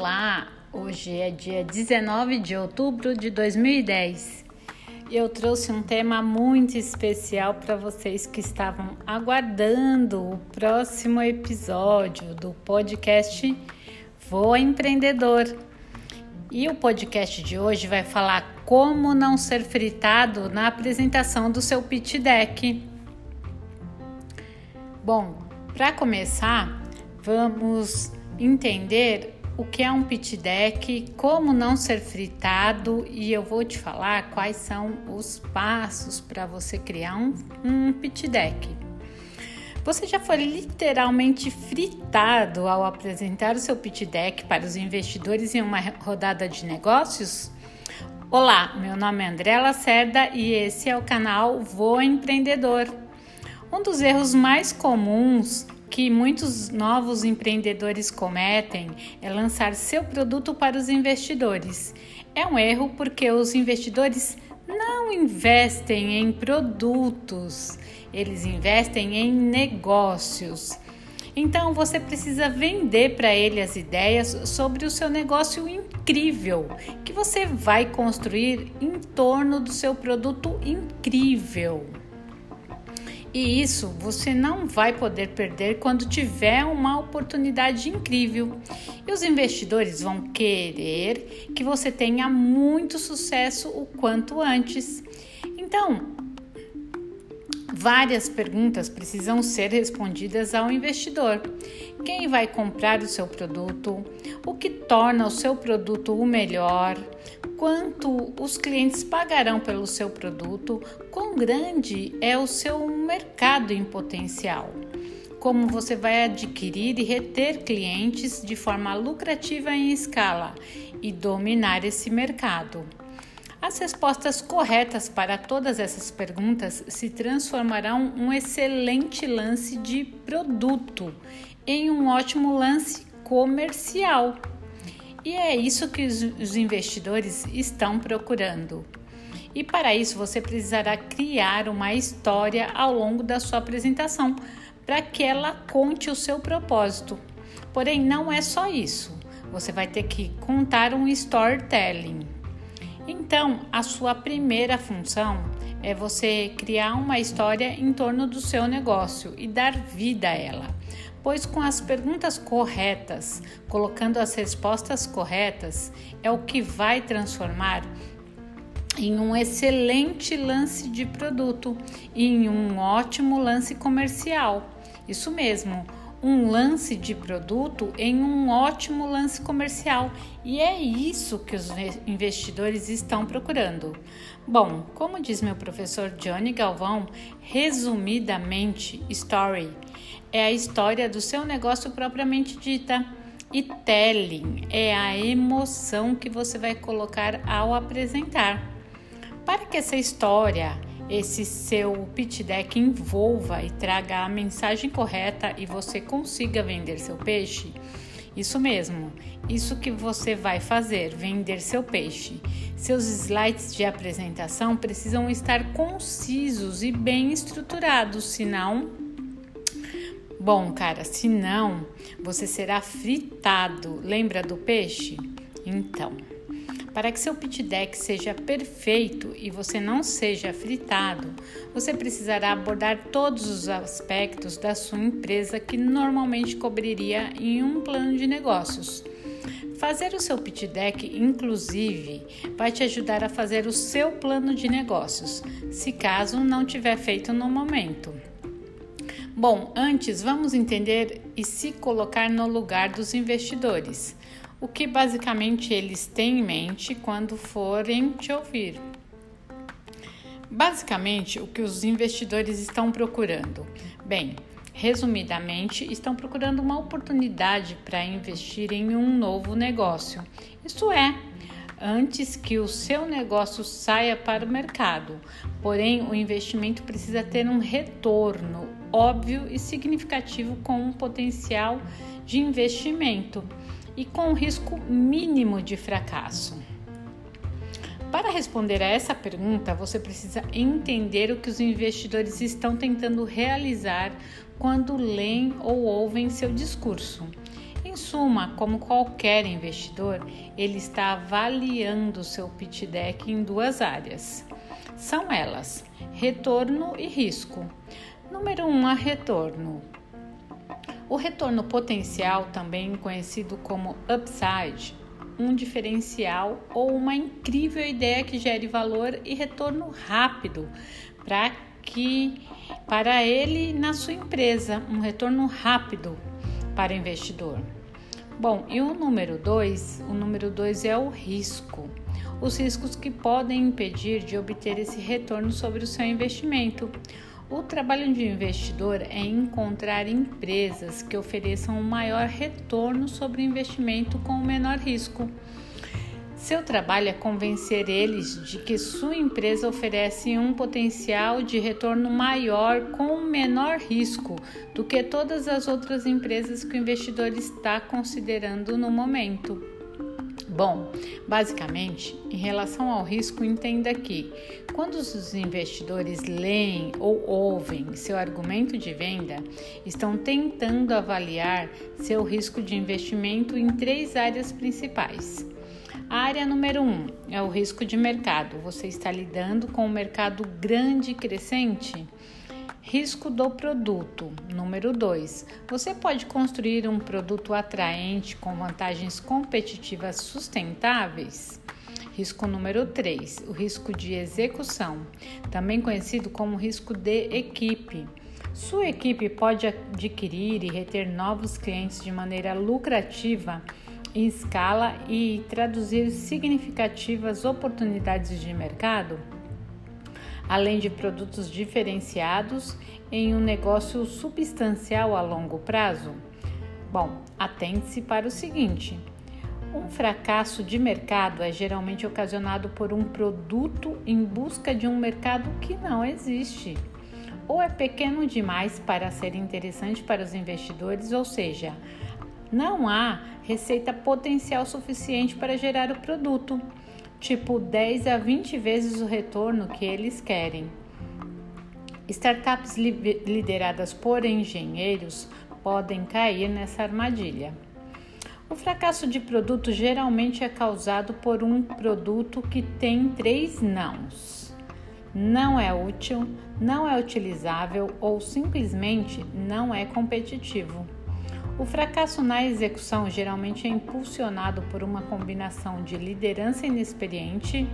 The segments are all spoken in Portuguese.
Olá, hoje é dia 19 de outubro de 2010 e eu trouxe um tema muito especial para vocês que estavam aguardando o próximo episódio do podcast Voa Empreendedor. E o podcast de hoje vai falar como não ser fritado na apresentação do seu pitch deck. Bom, para começar, vamos entender o que é um pitch deck, como não ser fritado e eu vou te falar quais são os passos para você criar um, um pitch deck. Você já foi literalmente fritado ao apresentar o seu pitch deck para os investidores em uma rodada de negócios? Olá, meu nome é André Lacerda e esse é o canal Voa Empreendedor. Um dos erros mais comuns que muitos novos empreendedores cometem é lançar seu produto para os investidores. É um erro porque os investidores não investem em produtos, eles investem em negócios. Então você precisa vender para ele as ideias sobre o seu negócio incrível que você vai construir em torno do seu produto incrível. E isso você não vai poder perder quando tiver uma oportunidade incrível. E os investidores vão querer que você tenha muito sucesso o quanto antes. Então, várias perguntas precisam ser respondidas ao investidor. Quem vai comprar o seu produto? O que torna o seu produto o melhor? quanto os clientes pagarão pelo seu produto, quão grande é o seu mercado em potencial, como você vai adquirir e reter clientes de forma lucrativa em escala e dominar esse mercado. As respostas corretas para todas essas perguntas se transformarão um excelente lance de produto em um ótimo lance comercial. E é isso que os investidores estão procurando. E para isso você precisará criar uma história ao longo da sua apresentação para que ela conte o seu propósito. Porém, não é só isso. Você vai ter que contar um storytelling. Então, a sua primeira função é você criar uma história em torno do seu negócio e dar vida a ela pois com as perguntas corretas, colocando as respostas corretas, é o que vai transformar em um excelente lance de produto e em um ótimo lance comercial. Isso mesmo, um lance de produto em um ótimo lance comercial. E é isso que os investidores estão procurando. Bom, como diz meu professor Johnny Galvão, resumidamente, story é a história do seu negócio propriamente dita. E telling é a emoção que você vai colocar ao apresentar. Para que essa história, esse seu pitch deck envolva e traga a mensagem correta e você consiga vender seu peixe, isso mesmo, isso que você vai fazer, vender seu peixe. Seus slides de apresentação precisam estar concisos e bem estruturados, senão Bom, cara, se não, você será fritado. Lembra do peixe? Então, para que seu pitch deck seja perfeito e você não seja fritado, você precisará abordar todos os aspectos da sua empresa que normalmente cobriria em um plano de negócios. Fazer o seu pitch deck, inclusive, vai te ajudar a fazer o seu plano de negócios, se caso não tiver feito no momento. Bom, antes vamos entender e se colocar no lugar dos investidores, o que basicamente eles têm em mente quando forem te ouvir. Basicamente, o que os investidores estão procurando? Bem, resumidamente, estão procurando uma oportunidade para investir em um novo negócio. Isso é, antes que o seu negócio saia para o mercado. Porém, o investimento precisa ter um retorno óbvio e significativo com um potencial de investimento e com um risco mínimo de fracasso. Para responder a essa pergunta, você precisa entender o que os investidores estão tentando realizar quando leem ou ouvem seu discurso. Em suma, como qualquer investidor, ele está avaliando seu pitch deck em duas áreas. São elas: retorno e risco. Número 1, um, a retorno. O retorno potencial, também conhecido como upside, um diferencial ou uma incrível ideia que gere valor e retorno rápido para que para ele na sua empresa, um retorno rápido para o investidor. Bom, e o número 2, o número 2 é o risco. Os riscos que podem impedir de obter esse retorno sobre o seu investimento. O trabalho de investidor é encontrar empresas que ofereçam um maior retorno sobre o investimento com o menor risco. Seu trabalho é convencer eles de que sua empresa oferece um potencial de retorno maior com menor risco do que todas as outras empresas que o investidor está considerando no momento. Bom, basicamente, em relação ao risco, entenda que quando os investidores leem ou ouvem seu argumento de venda, estão tentando avaliar seu risco de investimento em três áreas principais. A área número um é o risco de mercado. Você está lidando com um mercado grande e crescente? Risco do produto. Número 2. Você pode construir um produto atraente com vantagens competitivas sustentáveis? Risco número 3. O risco de execução, também conhecido como risco de equipe. Sua equipe pode adquirir e reter novos clientes de maneira lucrativa em escala e traduzir significativas oportunidades de mercado? Além de produtos diferenciados em um negócio substancial a longo prazo? Bom, atente-se para o seguinte: um fracasso de mercado é geralmente ocasionado por um produto em busca de um mercado que não existe, ou é pequeno demais para ser interessante para os investidores, ou seja, não há receita potencial suficiente para gerar o produto tipo 10 a 20 vezes o retorno que eles querem. Startups lideradas por engenheiros podem cair nessa armadilha. O fracasso de produto geralmente é causado por um produto que tem três nãos. Não é útil, não é utilizável ou simplesmente não é competitivo. O fracasso na execução geralmente é impulsionado por uma combinação de liderança inexperiente,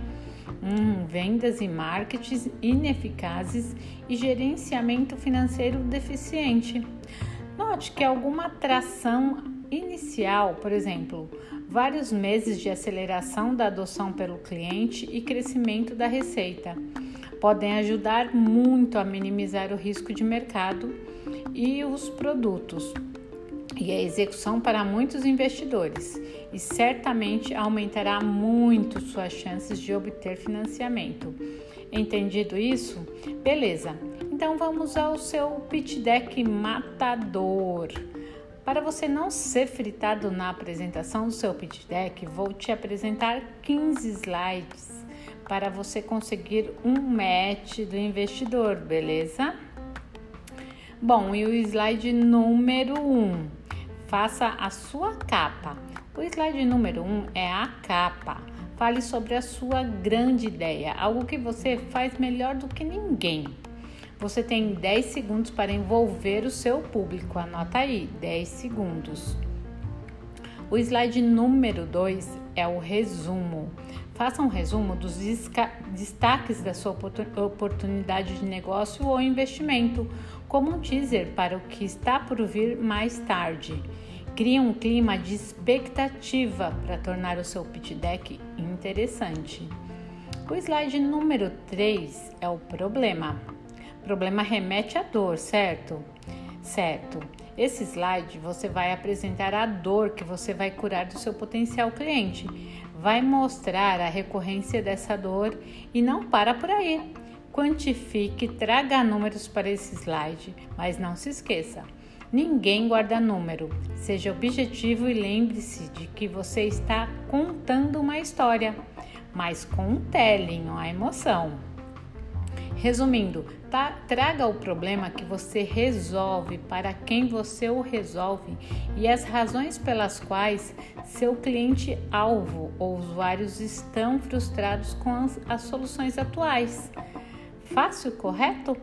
hum, vendas e marketing ineficazes e gerenciamento financeiro deficiente. Note que alguma atração inicial, por exemplo, vários meses de aceleração da adoção pelo cliente e crescimento da receita, podem ajudar muito a minimizar o risco de mercado e os produtos e a execução para muitos investidores e certamente aumentará muito suas chances de obter financiamento. Entendido isso? Beleza. Então vamos ao seu pitch deck matador. Para você não ser fritado na apresentação do seu pitch deck, vou te apresentar 15 slides para você conseguir um match do investidor, beleza? Bom, e o slide número 1. Um, Faça a sua capa. O slide número 1 um é a capa. Fale sobre a sua grande ideia, algo que você faz melhor do que ninguém. Você tem 10 segundos para envolver o seu público. Anota aí, 10 segundos. O slide número 2 é o resumo. Faça um resumo dos destaques da sua oportunidade de negócio ou investimento, como um teaser para o que está por vir mais tarde. Crie um clima de expectativa para tornar o seu pitch deck interessante. O slide número 3 é o problema. Problema remete à dor, certo? Certo. Esse slide você vai apresentar a dor que você vai curar do seu potencial cliente vai mostrar a recorrência dessa dor e não para por aí. Quantifique, traga números para esse slide, mas não se esqueça: ninguém guarda número. Seja objetivo e lembre-se de que você está contando uma história, mas com um telling, a emoção. Resumindo, tá, traga o problema que você resolve para quem você o resolve e as razões pelas quais seu cliente-alvo ou usuários estão frustrados com as, as soluções atuais. Fácil, correto?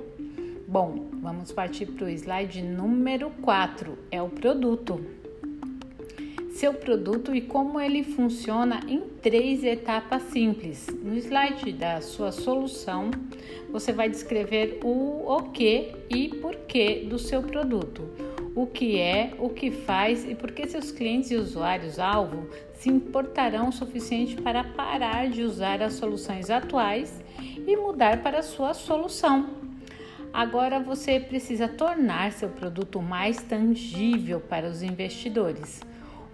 Bom, vamos partir para o slide número 4, é o produto. Seu produto e como ele funciona em três etapas simples. No slide da sua solução, você vai descrever o o que e porquê do seu produto. O que é, o que faz e por que seus clientes e usuários-alvo se importarão o suficiente para parar de usar as soluções atuais e mudar para sua solução. Agora você precisa tornar seu produto mais tangível para os investidores.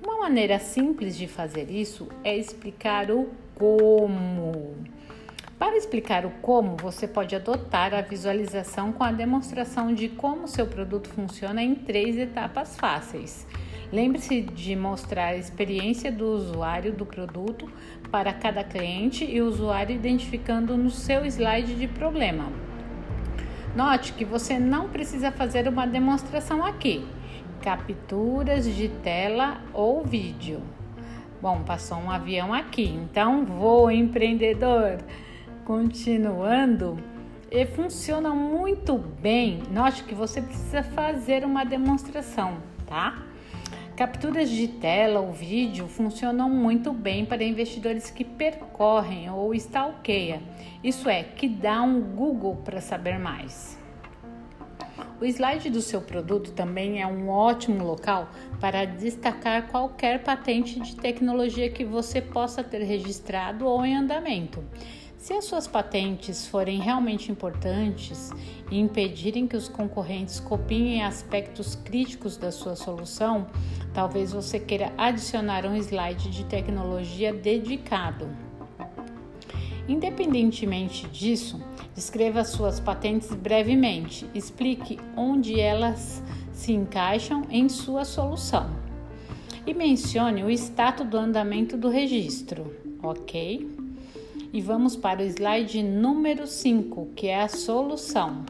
Uma maneira simples de fazer isso é explicar o como. Para explicar o como, você pode adotar a visualização com a demonstração de como seu produto funciona em três etapas fáceis. Lembre-se de mostrar a experiência do usuário do produto para cada cliente e o usuário identificando no seu slide de problema. Note que você não precisa fazer uma demonstração aqui. Capturas de tela ou vídeo. Bom, passou um avião aqui, então vou empreendedor. Continuando, e funciona muito bem. Note que você precisa fazer uma demonstração, tá? Capturas de tela ou vídeo funcionam muito bem para investidores que percorrem ou stalkeia, isso é, que dá um Google para saber mais. O slide do seu produto também é um ótimo local para destacar qualquer patente de tecnologia que você possa ter registrado ou em andamento. Se as suas patentes forem realmente importantes e impedirem que os concorrentes copiem aspectos críticos da sua solução, talvez você queira adicionar um slide de tecnologia dedicado. Independentemente disso, descreva suas patentes brevemente, explique onde elas se encaixam em sua solução e mencione o status do andamento do registro, ok? E vamos para o slide número 5, que é a solução.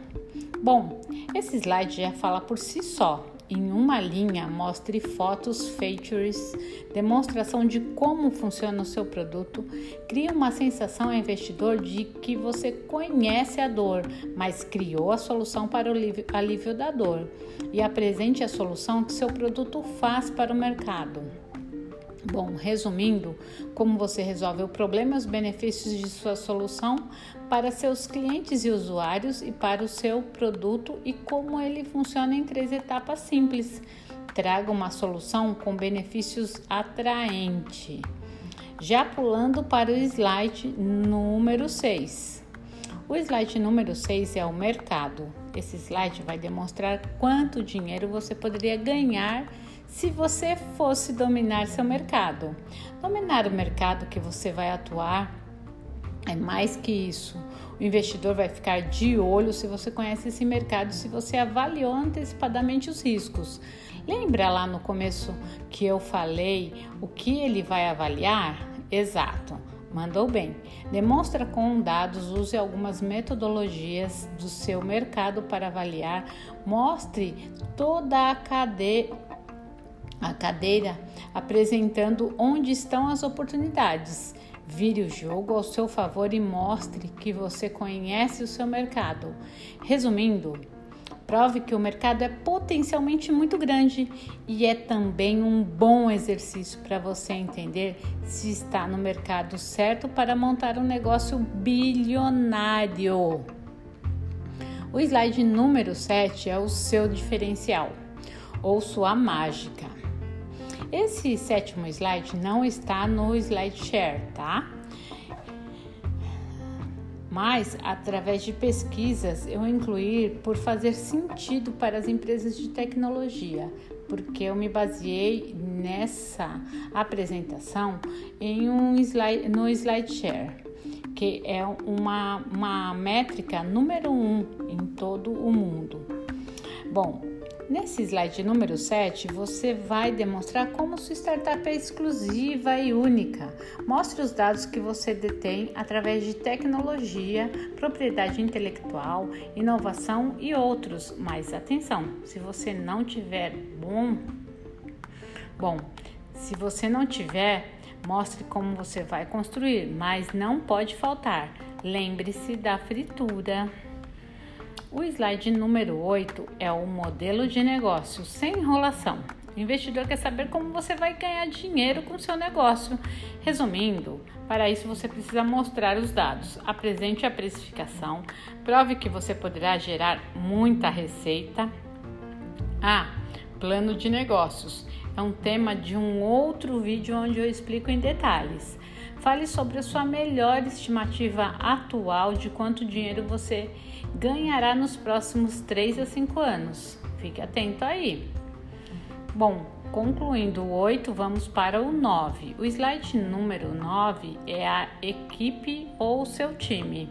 Bom, esse slide já fala por si só. Em uma linha, mostre fotos, features, demonstração de como funciona o seu produto. Cria uma sensação ao investidor de que você conhece a dor, mas criou a solução para o alívio da dor. E apresente a solução que seu produto faz para o mercado. Bom, resumindo, como você resolve o problema e os benefícios de sua solução para seus clientes e usuários e para o seu produto e como ele funciona em três etapas simples. Traga uma solução com benefícios atraente. Já pulando para o slide número 6. O slide número 6 é o mercado. Esse slide vai demonstrar quanto dinheiro você poderia ganhar se você fosse dominar seu mercado. Dominar o mercado que você vai atuar é mais que isso. O investidor vai ficar de olho se você conhece esse mercado, se você avaliou antecipadamente os riscos. Lembra lá no começo que eu falei o que ele vai avaliar? Exato. Mandou bem. Demonstra com dados, use algumas metodologias do seu mercado para avaliar. Mostre toda a cadeia a cadeira apresentando onde estão as oportunidades. Vire o jogo ao seu favor e mostre que você conhece o seu mercado. Resumindo, prove que o mercado é potencialmente muito grande e é também um bom exercício para você entender se está no mercado certo para montar um negócio bilionário. O slide número 7 é o seu diferencial ou sua mágica. Esse sétimo slide não está no SlideShare, tá? Mas, através de pesquisas, eu incluí por fazer sentido para as empresas de tecnologia, porque eu me baseei nessa apresentação em um slide, no SlideShare, que é uma, uma métrica número um em todo o mundo. Bom, Nesse slide número 7, você vai demonstrar como sua startup é exclusiva e única. Mostre os dados que você detém através de tecnologia, propriedade intelectual, inovação e outros. Mas atenção, se você não tiver bom, bom, se você não tiver, mostre como você vai construir, mas não pode faltar. Lembre-se da fritura. O slide número 8 é o modelo de negócio sem enrolação. O investidor quer saber como você vai ganhar dinheiro com seu negócio. Resumindo, para isso você precisa mostrar os dados, apresente a precificação, prove que você poderá gerar muita receita. Ah, plano de negócios é um tema de um outro vídeo onde eu explico em detalhes. Fale sobre a sua melhor estimativa atual de quanto dinheiro você ganhará nos próximos 3 a 5 anos. Fique atento aí. Bom, concluindo o 8, vamos para o 9. O slide número 9 é a equipe ou seu time.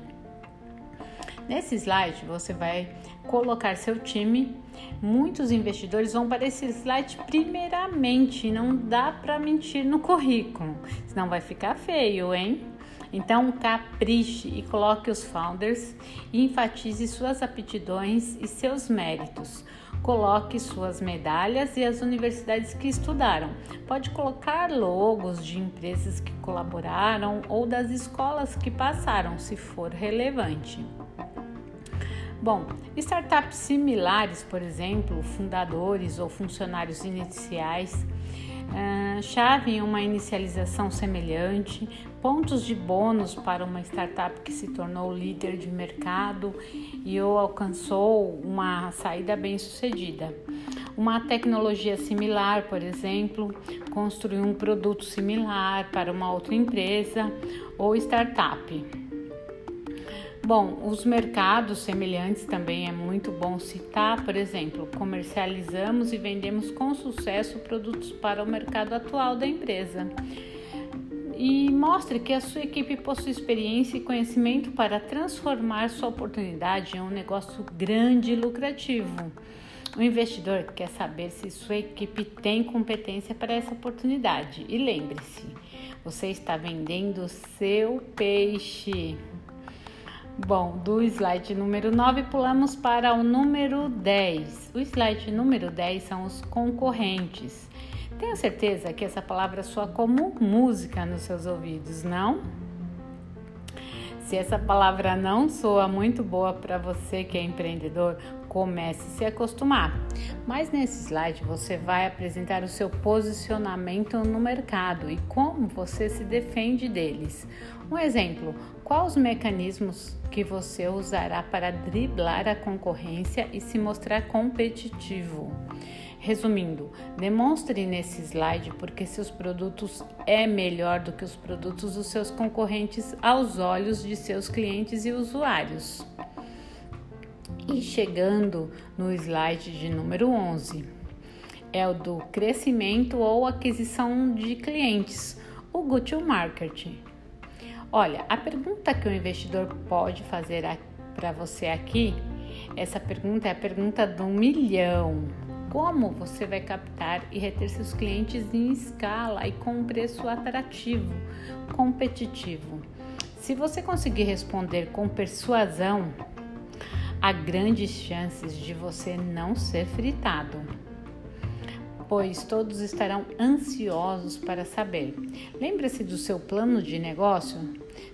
Nesse slide você vai colocar seu time. Muitos investidores vão para esse slide primeiramente, não dá para mentir no currículo, senão vai ficar feio, hein? Então, capriche e coloque os founders e enfatize suas aptidões e seus méritos. Coloque suas medalhas e as universidades que estudaram. Pode colocar logos de empresas que colaboraram ou das escolas que passaram, se for relevante. Bom, startups similares, por exemplo, fundadores ou funcionários iniciais, uh, chave em uma inicialização semelhante, pontos de bônus para uma startup que se tornou líder de mercado e ou alcançou uma saída bem sucedida. Uma tecnologia similar, por exemplo, construir um produto similar para uma outra empresa ou startup. Bom, os mercados semelhantes também é muito bom citar, por exemplo, comercializamos e vendemos com sucesso produtos para o mercado atual da empresa. E mostre que a sua equipe possui experiência e conhecimento para transformar sua oportunidade em um negócio grande e lucrativo. O investidor quer saber se sua equipe tem competência para essa oportunidade. E lembre-se, você está vendendo seu peixe. Bom, do slide número 9 pulamos para o número 10. O slide número 10 são os concorrentes. Tenho certeza que essa palavra soa como música nos seus ouvidos, não? Se essa palavra não soa muito boa para você que é empreendedor, comece a se acostumar. Mas nesse slide você vai apresentar o seu posicionamento no mercado e como você se defende deles. Um exemplo: quais os mecanismos que você usará para driblar a concorrência e se mostrar competitivo? Resumindo, demonstre nesse slide porque seus produtos é melhor do que os produtos dos seus concorrentes aos olhos de seus clientes e usuários. E chegando no slide de número 11, é o do crescimento ou aquisição de clientes, o go-to-market. Olha, a pergunta que o investidor pode fazer para você aqui, essa pergunta é a pergunta do milhão. Como você vai captar e reter seus clientes em escala e com um preço atrativo, competitivo? Se você conseguir responder com persuasão, há grandes chances de você não ser fritado pois todos estarão ansiosos para saber. Lembre-se do seu plano de negócio?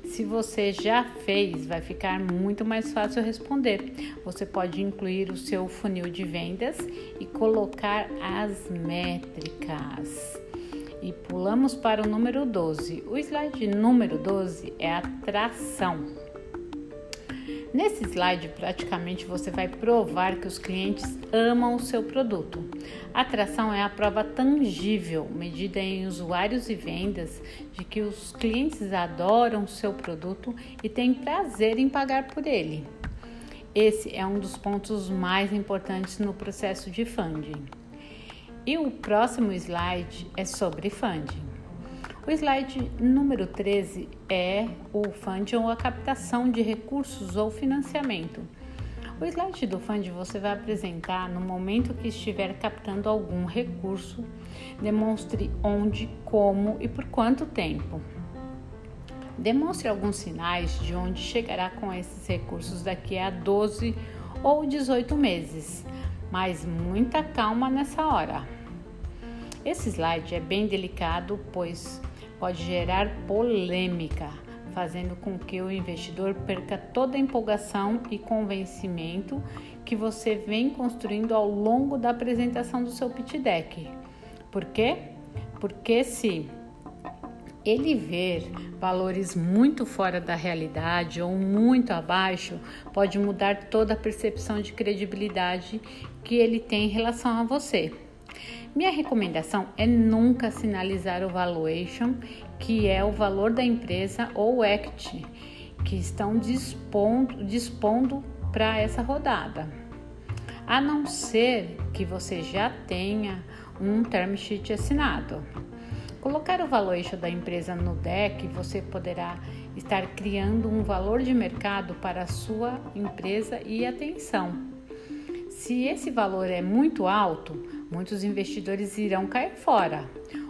Se você já fez, vai ficar muito mais fácil responder. Você pode incluir o seu funil de vendas e colocar as métricas. E pulamos para o número 12. O slide número 12 é atração. Nesse slide, praticamente você vai provar que os clientes amam o seu produto. A atração é a prova tangível, medida em usuários e vendas, de que os clientes adoram o seu produto e têm prazer em pagar por ele. Esse é um dos pontos mais importantes no processo de funding. E o próximo slide é sobre funding. O slide número 13 é o funding ou a captação de recursos ou financiamento. O slide do fund você vai apresentar no momento que estiver captando algum recurso. Demonstre onde, como e por quanto tempo. Demonstre alguns sinais de onde chegará com esses recursos daqui a 12 ou 18 meses, mas muita calma nessa hora. Esse slide é bem delicado, pois pode gerar polêmica, fazendo com que o investidor perca toda a empolgação e convencimento que você vem construindo ao longo da apresentação do seu pitch deck. Por quê? Porque se ele ver valores muito fora da realidade ou muito abaixo, pode mudar toda a percepção de credibilidade que ele tem em relação a você. Minha recomendação é nunca sinalizar o valuation, que é o valor da empresa ou equity que estão dispondo, dispondo para essa rodada. A não ser que você já tenha um term sheet assinado. Colocar o valuation da empresa no deck, você poderá estar criando um valor de mercado para a sua empresa e atenção. Se esse valor é muito alto, muitos investidores irão cair fora.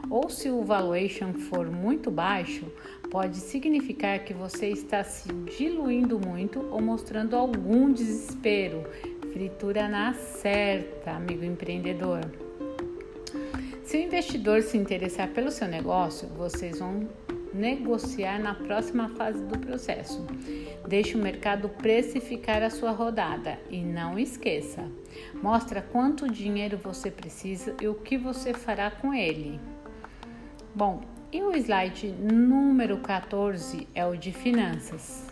Ou se o valuation for muito baixo, pode significar que você está se diluindo muito ou mostrando algum desespero. Fritura na certa, amigo empreendedor. Se o investidor se interessar pelo seu negócio, vocês vão negociar na próxima fase do processo. Deixe o mercado precificar a sua rodada e não esqueça, mostra quanto dinheiro você precisa e o que você fará com ele. Bom, e o slide número 14 é o de finanças.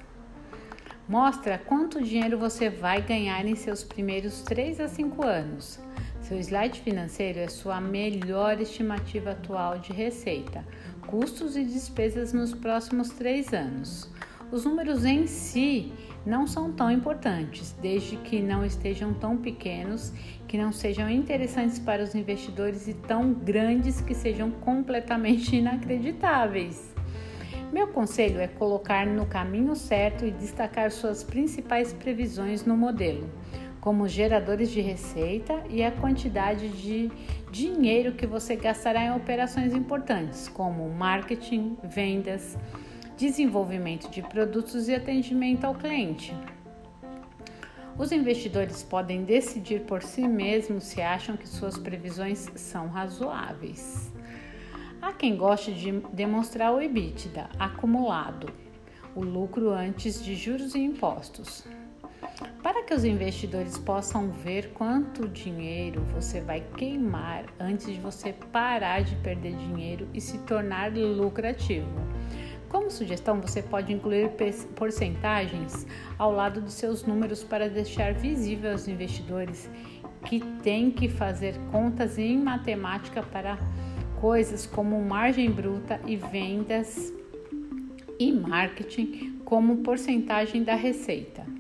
Mostra quanto dinheiro você vai ganhar em seus primeiros 3 a 5 anos. Seu slide financeiro é sua melhor estimativa atual de receita, custos e despesas nos próximos três anos. Os números em si não são tão importantes, desde que não estejam tão pequenos, que não sejam interessantes para os investidores e tão grandes que sejam completamente inacreditáveis. Meu conselho é colocar no caminho certo e destacar suas principais previsões no modelo como geradores de receita e a quantidade de dinheiro que você gastará em operações importantes, como marketing, vendas, desenvolvimento de produtos e atendimento ao cliente. Os investidores podem decidir por si mesmos se acham que suas previsões são razoáveis. Há quem goste de demonstrar o EBITDA acumulado, o lucro antes de juros e impostos. Para que os investidores possam ver quanto dinheiro você vai queimar antes de você parar de perder dinheiro e se tornar lucrativo. Como sugestão, você pode incluir porcentagens ao lado dos seus números para deixar visível aos investidores que têm que fazer contas em matemática para coisas como margem bruta e vendas e marketing como porcentagem da receita.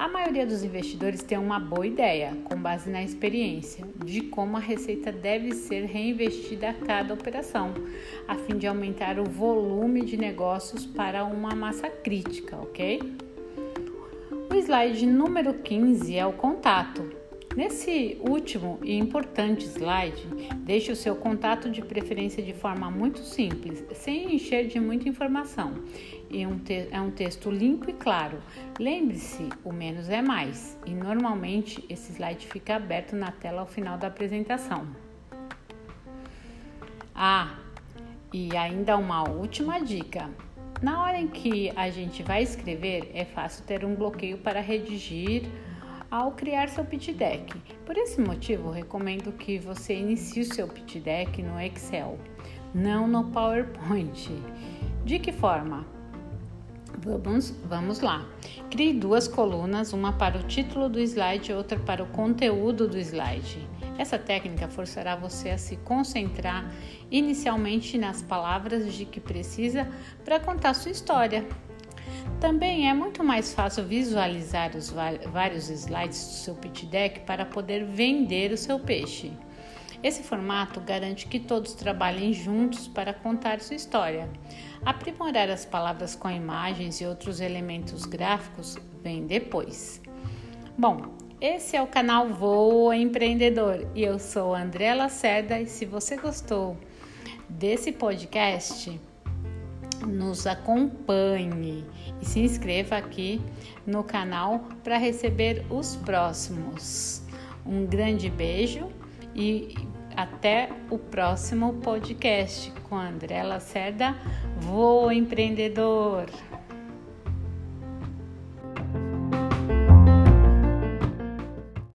A maioria dos investidores tem uma boa ideia, com base na experiência, de como a receita deve ser reinvestida a cada operação, a fim de aumentar o volume de negócios para uma massa crítica, ok? O slide número 15 é o contato. Nesse último e importante slide, deixe o seu contato de preferência de forma muito simples, sem encher de muita informação. E um é um texto limpo e claro. Lembre-se, o menos é mais. E normalmente esse slide fica aberto na tela ao final da apresentação. Ah, e ainda uma última dica. Na hora em que a gente vai escrever, é fácil ter um bloqueio para redigir ao criar seu pitch deck. Por esse motivo, recomendo que você inicie o seu pitch deck no Excel, não no PowerPoint. De que forma? Vamos, vamos lá. Crie duas colunas, uma para o título do slide e outra para o conteúdo do slide. Essa técnica forçará você a se concentrar inicialmente nas palavras de que precisa para contar sua história. Também é muito mais fácil visualizar os vários slides do seu pitch deck para poder vender o seu peixe. Esse formato garante que todos trabalhem juntos para contar sua história. Aprimorar as palavras com imagens e outros elementos gráficos vem depois. Bom, esse é o canal Voa Empreendedor e eu sou André Lacerda e se você gostou desse podcast, nos acompanhe e se inscreva aqui no canal para receber os próximos. Um grande beijo e até o próximo podcast com André Lacerda, Voa Empreendedor.